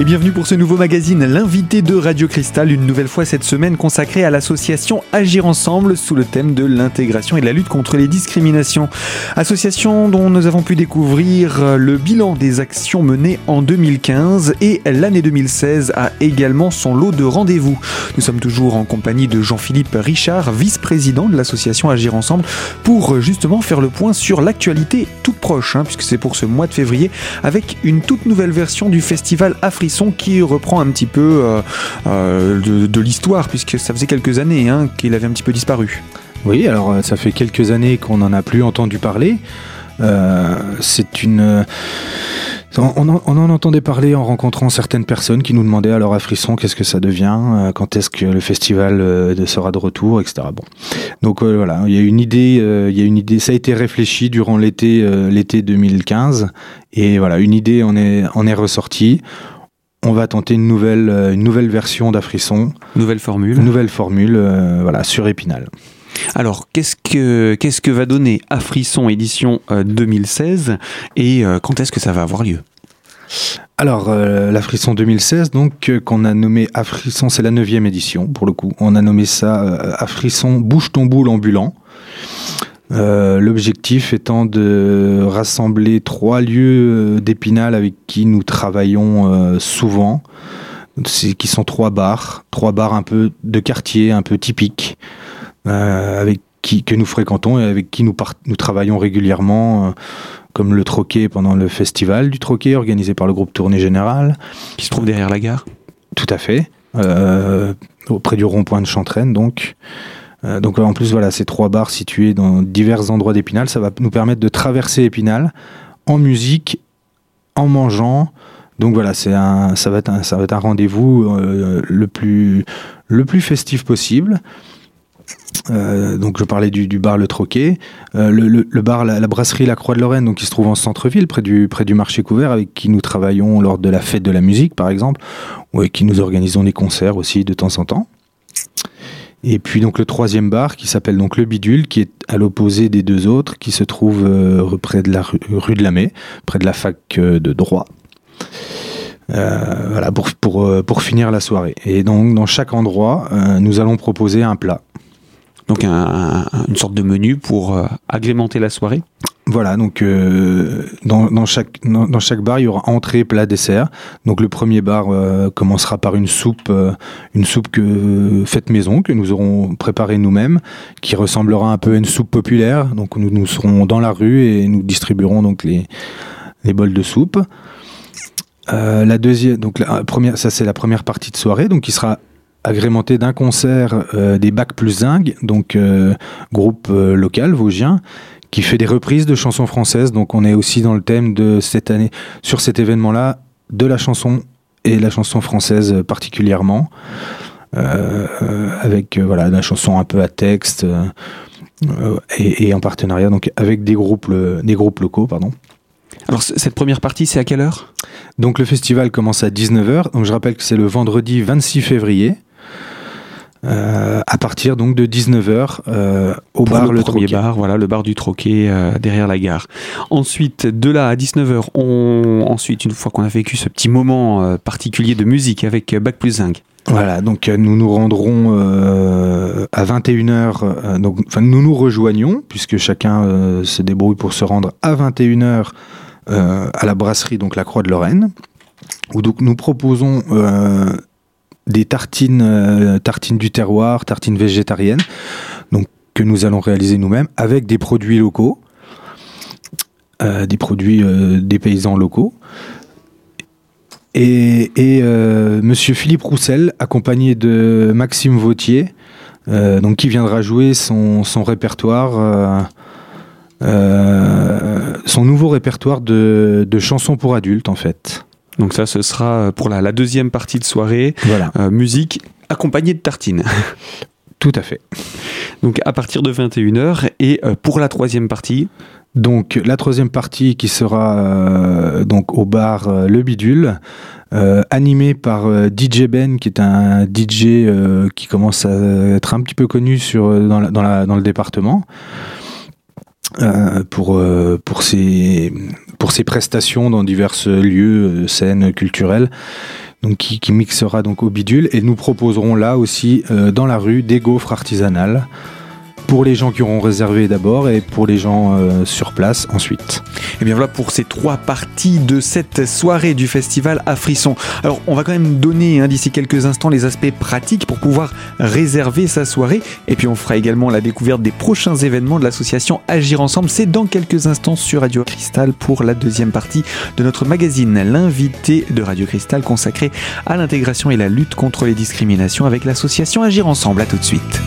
Et bienvenue pour ce nouveau magazine, l'invité de Radio Cristal, une nouvelle fois cette semaine consacrée à l'association Agir Ensemble sous le thème de l'intégration et de la lutte contre les discriminations. Association dont nous avons pu découvrir le bilan des actions menées en 2015 et l'année 2016 a également son lot de rendez-vous. Nous sommes toujours en compagnie de Jean-Philippe Richard, vice-président de l'association Agir Ensemble, pour justement faire le point sur l'actualité toute proche, hein, puisque c'est pour ce mois de février, avec une toute nouvelle version du festival Afrique qui reprend un petit peu euh, euh, de, l'histoire, puisque ça faisait quelques années hein, qu'il avait un petit peu disparu. Oui, alors euh, ça fait quelques années qu'on n'en a plus entendu parler. c'est une. On en, entendait parler en rencontrant certaines personnes qui nous demandaient alors à Frisson qu'est-ce que ça devient, quand est-ce que le festival sera de retour, etc. Bon, donc voilà, il y a une idée, il y a une idée, ça a été réfléchi durant l'été, l'été 2015, et voilà, une idée en est ressortie on va tenter une nouvelle, euh, une nouvelle version d'Afrisson. Nouvelle formule. Nouvelle formule, euh, voilà, sur Épinal. Alors, qu'est-ce que, qu'est-ce que va donner Afrisson édition 2016 euh, et quand est-ce que ça va avoir lieu? Alors, l'Afrisson 2016, donc, qu'on a nommé Afrisson, c'est la neuvième édition, pour le coup. On a nommé ça Afrisson Bouge ton boule ambulant. Euh, l'objectif étant de rassembler trois lieux euh, d'Épinal avec qui nous travaillons euh, souvent, qui sont trois bars, trois bars un peu de quartier, un peu typiques, avec qui que nous fréquentons et avec qui nous, nous travaillons régulièrement, comme le Troquet pendant le festival du Troquet organisé par le groupe Tournée Générale. Qui se trouve derrière la gare Tout à fait, auprès du rond-point de Chantraine donc. Euh, donc en plus voilà, ces trois bars situés dans divers endroits d'Épinal, ça va nous permettre de traverser Épinal en musique, en mangeant. Donc voilà, c'est un, ça va être un, ça va être un rendez-vous euh, le plus le plus festif possible. Euh, donc je parlais du, bar Le Troquet, le, bar la, brasserie La Croix de Lorraine, donc qui se trouve en centre-ville, près du près du marché couvert, avec qui nous travaillons lors de la fête de la musique, par exemple, ou avec qui nous organisons des concerts aussi de temps en temps. Et puis donc le troisième bar qui s'appelle donc le Bidule, qui est à l'opposé des deux autres, qui se trouve euh, près de la rue, de la Mai, près de la fac euh, de droit. Euh, voilà pour, pour, pour finir la soirée. Et donc dans chaque endroit, nous allons proposer un plat. Donc une sorte de menu pour agrémenter la soirée voilà, donc euh, dans, chaque, bar, il y aura entrée, plat, dessert. Donc le premier bar euh, commencera par une soupe, euh, une soupe que faite maison, que nous aurons préparée nous-mêmes, qui ressemblera un peu à une soupe populaire. Donc nous, nous serons dans la rue et nous distribuerons donc les, bols de soupe. la deuxième, donc la première, ça c'est la première partie de soirée, donc qui sera agrémenté d'un concert des Bacs plus Zing, donc groupe local vosgien, qui fait des reprises de chansons françaises. Donc on est aussi dans le thème de cette année, sur cet événement-là, de la chanson et la chanson française particulièrement, euh, avec euh, voilà la chanson un peu à texte euh, et, en partenariat donc avec des groupes des groupes locaux pardon. Alors cette première partie, c'est à quelle heure? Donc le festival commence à 19h. Donc je rappelle que c'est le vendredi 26 février. Euh, à partir donc de 19h euh, au bar le, premier bar, voilà le bar du Troquet euh, derrière la gare. Ensuite, de là à 19h, on ensuite une fois qu'on a vécu ce petit moment particulier de musique avec Bac plus Zinc. Voilà, donc nous nous rendrons à 21h, donc enfin nous nous rejoignons puisque chacun se débrouille pour se rendre à 21h à la brasserie donc la Croix de Lorraine où donc nous proposons des tartines, euh, tartines du terroir, tartines végétariennes, donc que nous allons réaliser nous-mêmes avec des produits locaux, euh, des produits euh, des paysans locaux. Et, Monsieur Philippe Roussel, accompagné de Maxime Vautier, donc qui viendra jouer son, répertoire. son nouveau répertoire de chansons pour adultes en fait. Donc ça, ce sera euh, pour la, deuxième partie de soirée. Voilà. Euh, musique accompagnée de tartines. Tout à fait. Donc à partir de 21h et euh, pour la troisième partie donc la troisième partie qui sera donc au bar Le Bidule, animé par DJ Ben qui est un DJ qui commence à être un petit peu connu sur, dans, dans, le département. pour, pour, ses, pour ses prestations dans divers lieux, scènes culturelles donc qui, qui, mixera donc au bidule. Et nous proposerons là aussi dans la rue des gaufres artisanales pour les gens qui auront réservé d'abord et pour les gens euh, sur place ensuite. Et bien voilà pour ces trois parties de cette soirée du festival à Frisson. Alors on va quand même donner hein, d'ici quelques instants les aspects pratiques pour pouvoir réserver sa soirée et puis on fera également la découverte des prochains événements de l'association Agir Ensemble. C'est dans quelques instants sur Radio Cristal pour la deuxième partie de notre magazine L'invité de Radio Cristal consacré à l'intégration et la lutte contre les discriminations avec l'association Agir Ensemble. À tout de suite.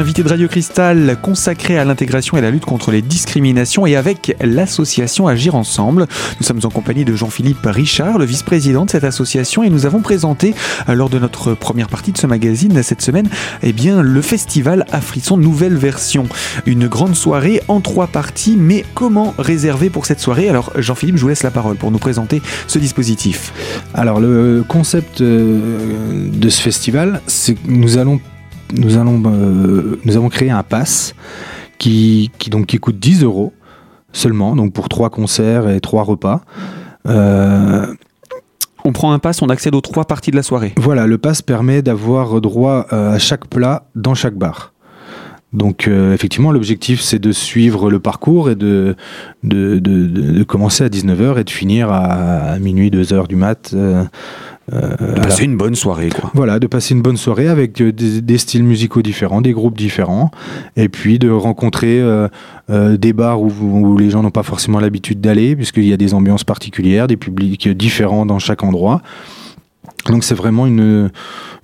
L'invité de Radio Cristal consacré à l'intégration et la lutte contre les discriminations et avec l'association Agir Ensemble. Nous sommes en compagnie de Jean-Philippe Richard, le vice-président de cette association et nous avons présenté euh, lors de notre première partie de ce magazine cette semaine eh bien, le festival à frisson nouvelle version. Une grande soirée en trois parties mais comment réserver pour cette soirée? Alors Jean-Philippe, je vous laisse la parole pour nous présenter ce dispositif. Alors le concept euh, de ce festival, c'est que nous allons nous, allons, euh, nous avons créé un pass qui, qui, donc, qui coûte 10 euros seulement, donc pour trois concerts et trois repas. Euh, on prend un pass, on accède aux trois parties de la soirée. Voilà, le pass permet d'avoir droit euh, à chaque plat dans chaque bar. Donc effectivement, l'objectif c'est de suivre le parcours et de, de, de, de, commencer à 19h et de finir à, minuit, 2h du mat. Euh, passer une bonne soirée, quoi. Voilà, de passer une bonne soirée avec euh, des, styles musicaux différents, des groupes différents, et puis de rencontrer euh, des bars où, les gens n'ont pas forcément l'habitude d'aller, puisqu'il y a des ambiances particulières, des publics différents dans chaque endroit. Donc c'est vraiment une,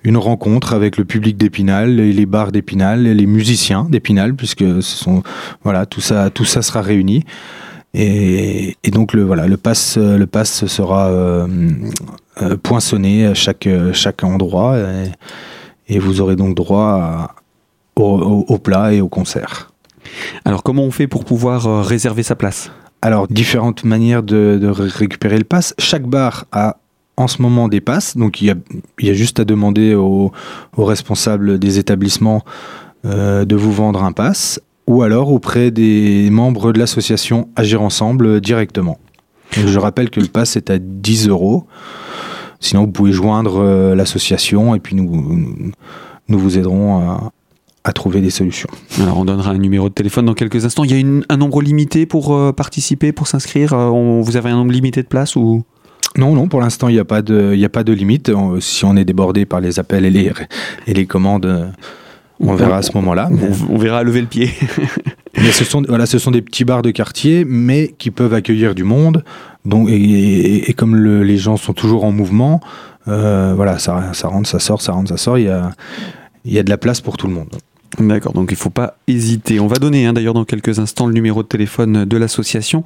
une rencontre avec le public d'Épinal, les bars d'Épinal, les musiciens d'Épinal, puisque ce sont voilà tout ça tout ça sera réuni. Et, donc le voilà le pass le pass sera euh, euh, poinçonné à chaque chaque endroit et, vous aurez donc droit au, plat et au concert. Alors comment on fait pour pouvoir euh, réserver sa place? Alors différentes manières de, récupérer le pass. Chaque bar a en ce moment des passes, donc il y a, il y a juste à demander aux, responsables des établissements de vous vendre un pass ou alors auprès des membres de l'association Agir Ensemble directement. je rappelle que le pass est à 10 euros. Sinon, vous pouvez joindre euh, l'association et puis nous, nous vous aiderons à, trouver des solutions. Alors, on donnera un numéro de téléphone dans quelques instants. Il y a un nombre limité pour euh, participer, pour s'inscrire? Euh, Vous avez un nombre limité de places ou? Non, non, pour l'instant, il n'y a, pas de, a pas de limite. Si on est débordé par les appels et les, et les commandes, on verra à ce moment-là. On, verra lever le pied. mais ce sont, voilà, ce sont des petits bars de quartier, mais qui peuvent accueillir du monde. Donc, et, comme les gens sont toujours en mouvement, euh, voilà, ça, ça rentre, ça sort, ça rentre, ça sort. Il y a, il y a de la place pour tout le monde. D'accord, donc il ne faut pas hésiter. On va donner hein, d'ailleurs dans quelques instants le numéro de téléphone de l'association.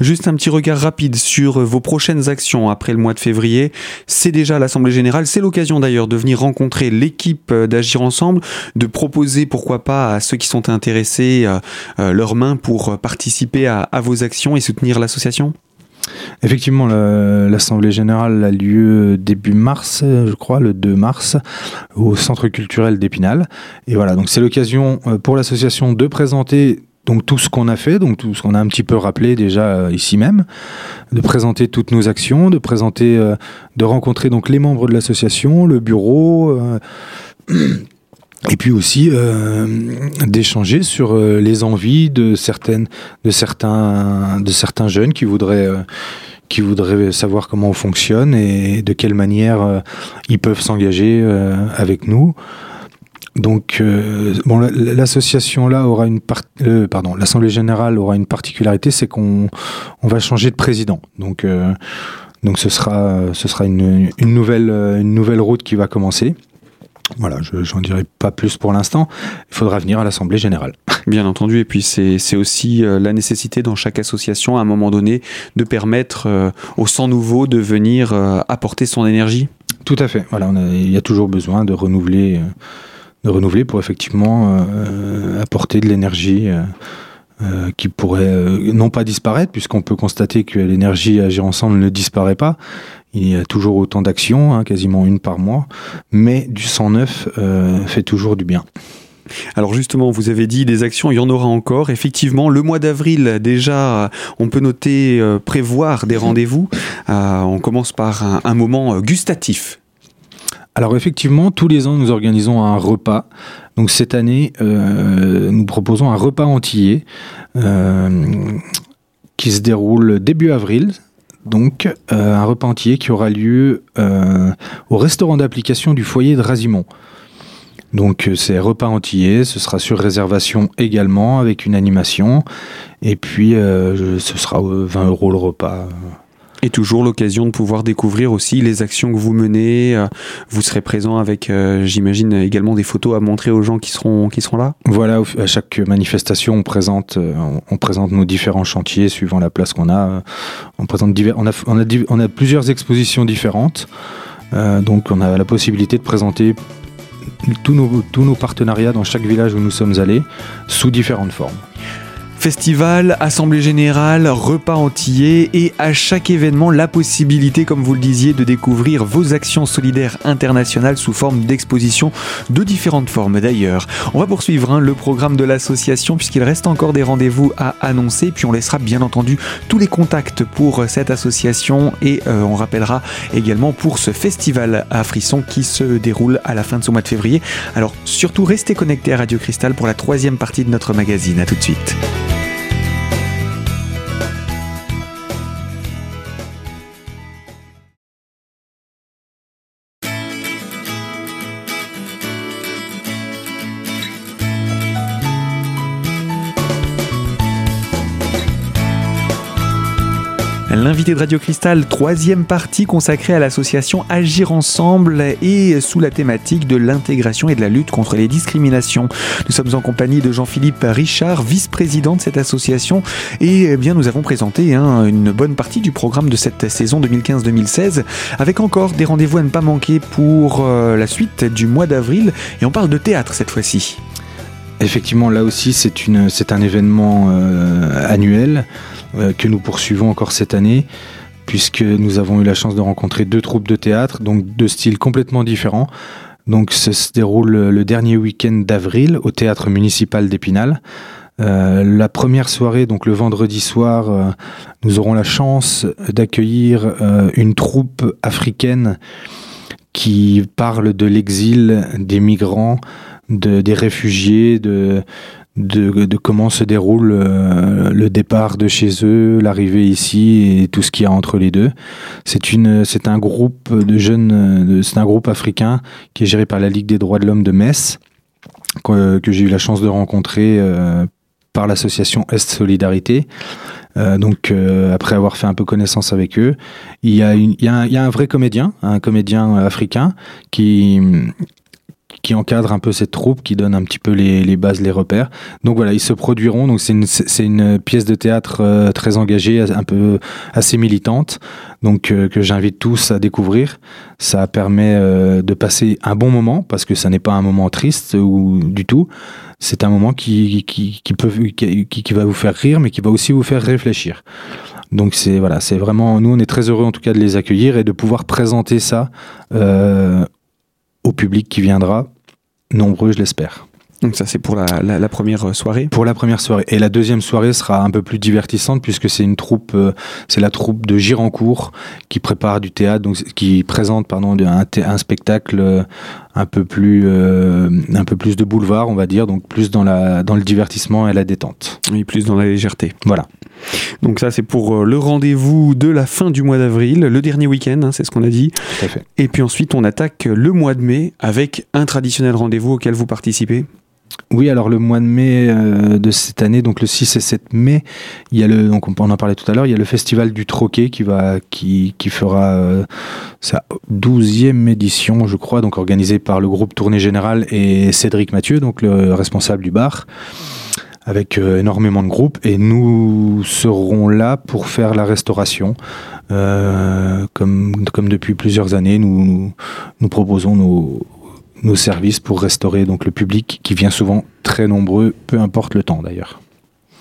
Juste un petit regard rapide sur vos prochaines actions après le mois de février. C'est déjà l'Assemblée Générale, c'est l'occasion d'ailleurs de venir rencontrer l'équipe d'Agir Ensemble, de proposer pourquoi pas à ceux qui sont intéressés euh, euh, leurs mains pour participer à vos actions et soutenir l'association Effectivement, l'Assemblée générale a lieu début mars, je crois, le 2 mars, au Centre culturel d'Épinal. Et voilà, donc c'est l'occasion euh, pour l'association de présenter donc tout ce qu'on a fait, donc tout ce qu'on a un petit peu rappelé déjà euh, ici même, de présenter toutes nos actions, de présenter, euh, de rencontrer donc les membres de l'association, le bureau, et puis aussi euh, d'échanger sur euh, les envies de certaines de certains de certains jeunes qui voudraient euh, qui voudraient savoir comment on fonctionne et de quelle manière ils peuvent s'engager avec nous. Donc, bon, l'association là aura une part, pardon, l'assemblée générale aura une particularité, c'est qu'on on va changer de président. Donc, donc ce sera ce sera une, une nouvelle une nouvelle route qui va commencer. Voilà, je n'en dirai pas plus pour l'instant. Il faudra venir à l'Assemblée générale. Bien entendu, et puis c'est aussi euh, la nécessité dans chaque association, à un moment donné, de permettre euh, au sang nouveau de venir euh, apporter son énergie. Tout à fait. Voilà, il y a toujours besoin de renouveler, de renouveler pour effectivement apporter de l'énergie qui pourrait non pas disparaître, puisqu'on peut constater que l'énergie Agir Ensemble ne disparaît pas. Il y a toujours autant d'actions, hein, quasiment une par mois, mais du sang neuf fait toujours du bien. Alors justement, vous avez dit des actions, il y en aura encore. Effectivement, le mois d'avril, déjà, on peut noter, euh, prévoir des rendez-vous. Euh, on commence par un, moment euh, gustatif. Alors effectivement, tous les ans, nous organisons un repas. Donc cette année, nous proposons un repas antillais qui se déroule début avril. Donc un repas entier qui aura lieu au restaurant d'application du foyer de Razimont. Donc euh, c'est repas entier, ce sera sur réservation également avec une animation. Et puis euh, ce sera 20 euh, euros le repas. Et toujours l'occasion de pouvoir découvrir aussi les actions que vous menez. Vous serez présent avec, j'imagine, également des photos à montrer aux gens qui seront, qui seront là Voilà, à chaque manifestation, on présente, on présente nos différents chantiers suivant la place qu'on a. On, présente divers, on, a, plusieurs expositions différentes. donc on a la possibilité de présenter tous nos partenariats dans chaque village où nous sommes allés sous différentes formes. Festival, assemblée générale, repas entiers et à chaque événement la possibilité, comme vous le disiez, de découvrir vos actions solidaires internationales sous forme d'exposition de différentes formes d'ailleurs. On va poursuivre hein, le programme de l'association puisqu'il reste encore des rendez-vous à annoncer puis on laissera bien entendu tous les contacts pour cette association et euh, on rappellera également pour ce festival à Frisson qui se déroule à la fin de ce mois de février. Alors surtout restez connectés à Radio Cristal pour la troisième partie de notre magazine. A tout de suite. L'invité de Radio Cristal, troisième partie consacrée à l'association Agir Ensemble et sous la thématique de l'intégration et de la lutte contre les discriminations. Nous sommes en compagnie de Jean-Philippe Richard, vice-président de cette association et eh bien nous avons présenté hein, une bonne partie du programme de cette saison 2015-2016 avec encore des rendez-vous à ne pas manquer pour euh, la suite du mois d'avril et on parle de théâtre cette fois-ci. Effectivement, là aussi, c'est un événement euh, annuel euh, que nous poursuivons encore cette année, puisque nous avons eu la chance de rencontrer deux troupes de théâtre, donc deux styles complètement différents. Donc, ça se déroule le dernier week-end d'avril au théâtre municipal d'Épinal. Euh, la première soirée, donc le vendredi soir, nous aurons la chance d'accueillir une troupe africaine qui parle de l'exil des migrants des réfugiés, de, de, comment se déroule euh, le départ de chez eux, l'arrivée ici et tout ce qu'il y a entre les deux. C'est une, c'est un groupe de jeunes, c'est un groupe africain qui est géré par la Ligue des droits de l'homme de Metz, que, j'ai eu la chance de rencontrer euh, par l'association Est Solidarité. Euh, donc après avoir fait un peu connaissance avec eux, il y a, il y a, un, il y a un vrai comédien, un comédien africain qui qui encadre un peu cette troupe, qui donne un petit peu les, les bases, les repères. Donc voilà, ils se produiront. Donc c'est une, une pièce de théâtre euh, très engagée, un peu assez militante, donc euh, que j'invite tous à découvrir. Ça permet euh, de passer un bon moment parce que ça n'est pas un moment triste ou du tout. C'est un moment qui, qui, qui peut qui, qui, va vous faire rire, mais qui va aussi vous faire réfléchir. Donc c'est voilà, c'est vraiment nous on est très heureux en tout cas de les accueillir et de pouvoir présenter ça euh, au public qui viendra, nombreux je l'espère. Donc ça c'est pour la, la, première soirée Pour la première soirée. Et la deuxième soirée sera un peu plus divertissante puisque c'est une troupe, euh, c'est la troupe de Girancourt qui prépare du théâtre, donc qui présente pardon un, un spectacle euh, un peu plus euh, un peu plus de boulevard on va dire, donc plus dans la dans le divertissement et la détente. Oui, plus dans la légèreté. Voilà. Donc ça c'est pour le rendez-vous de la fin du mois d'avril, le dernier week-end, hein, c'est ce qu'on a dit. Tout à fait. Et puis ensuite on attaque le mois de mai avec un traditionnel rendez-vous auquel vous participez. Oui, alors le mois de mai euh, de cette année, donc le 6 et 7 mai, il y a le, donc on en parlait tout à l'heure, il y a le festival du Troquet qui va, qui, qui fera euh, sa douzième édition, je crois, donc organisé par le groupe Tournée Générale et Cédric Mathieu, donc le responsable du bar avec euh, énormément de groupes et nous serons là pour faire la restauration. comme, comme depuis plusieurs années, nous, proposons nos, services pour restaurer le public qui vient souvent très nombreux, peu importe le temps d'ailleurs.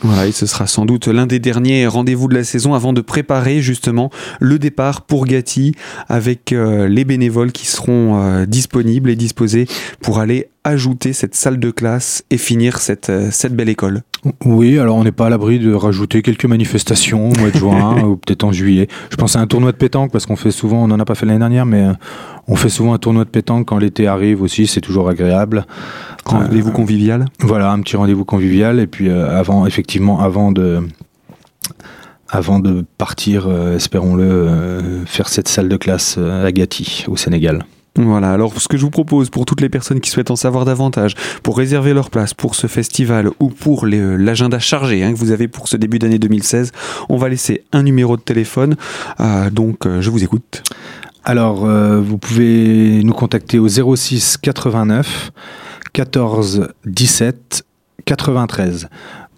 Voilà, et ce sera sans doute l'un des derniers rendez-vous de la saison avant de préparer justement le départ pour Gatti avec euh, les bénévoles qui seront euh, disponibles et disposés pour aller ajouter cette salle de classe et finir cette, euh, cette belle école. Oui, alors on n'est pas à l'abri de rajouter quelques manifestations au mois de juin ou peut-être en juillet. Je pense à un tournoi de pétanque parce qu'on fait souvent, on n'en a pas fait l'année dernière, mais on fait souvent un tournoi de pétanque quand l'été arrive aussi, c'est toujours agréable. Rendez-vous convivial Voilà, un petit rendez-vous convivial et puis avant, effectivement, avant de avant de partir, euh, espérons-le, euh, faire cette salle de classe euh, à Gati, au Sénégal. Voilà, alors ce que je vous propose pour toutes les personnes qui souhaitent en savoir davantage, pour réserver leur place pour ce festival ou pour l'agenda chargé hein, que vous avez pour ce début d'année 2016, on va laisser un numéro de téléphone. donc je vous écoute. Alors vous pouvez nous contacter au 06 89 14 17 93.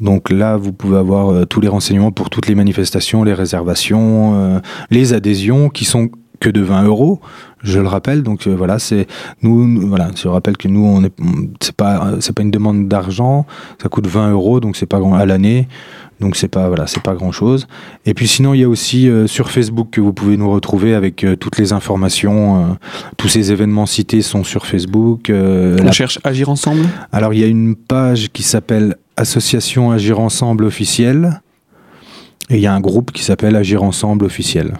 Donc là, vous pouvez avoir euh, tous les renseignements pour toutes les manifestations, les réservations, euh, les adhésions qui sont que de 20 euros, je le rappelle. Donc euh, voilà, c'est nous, voilà, je rappelle que nous, on est, c'est pas, c'est pas une demande d'argent, ça coûte 20 euros, donc c'est pas grand à l'année. Donc c'est pas voilà, c'est pas grand chose. Et puis sinon il y a aussi sur Facebook que vous pouvez nous retrouver avec toutes les informations. tous ces événements cités sont sur Facebook. On cherche Agir ensemble? Alors il y a une page qui s'appelle association Agir Ensemble officielle. Et il y a un groupe qui s'appelle Agir Ensemble officiel.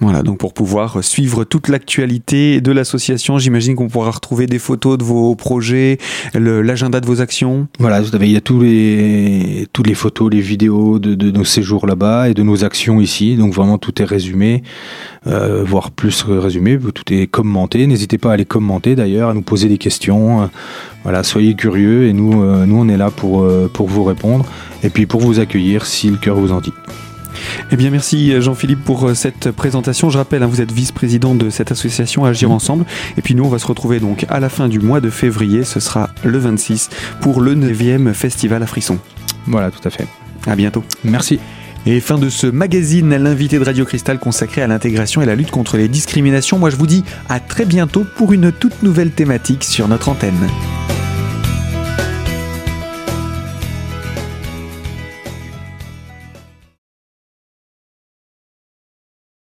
Voilà, donc pour pouvoir suivre toute l'actualité de l'association, j'imagine qu'on pourra retrouver des photos de vos projets, l'agenda de vos actions. Voilà, il y a tous les, toutes les photos, les vidéos de, nos séjours là-bas et de nos actions ici. Donc vraiment tout est résumé, euh, voire plus résumé, tout est commenté. N'hésitez pas à les commenter d'ailleurs, à nous poser des questions. Voilà, soyez curieux et nous, euh, nous on est là pour, euh, pour vous répondre et puis pour vous accueillir si le cœur vous en dit. Eh bien, merci Jean-Philippe pour euh, cette présentation. Je rappelle, hein, vous êtes vice-président de cette association Agir Ensemble. Et puis nous, on va se retrouver donc à la fin du mois de février. Ce sera le 26 pour le 9e Festival à Frisson. Voilà, tout à fait. À bientôt. Merci. Et fin de ce magazine, l'invité de Radio Cristal consacré à l'intégration et la lutte contre les discriminations. Moi, je vous dis à très bientôt pour une toute nouvelle thématique sur notre antenne.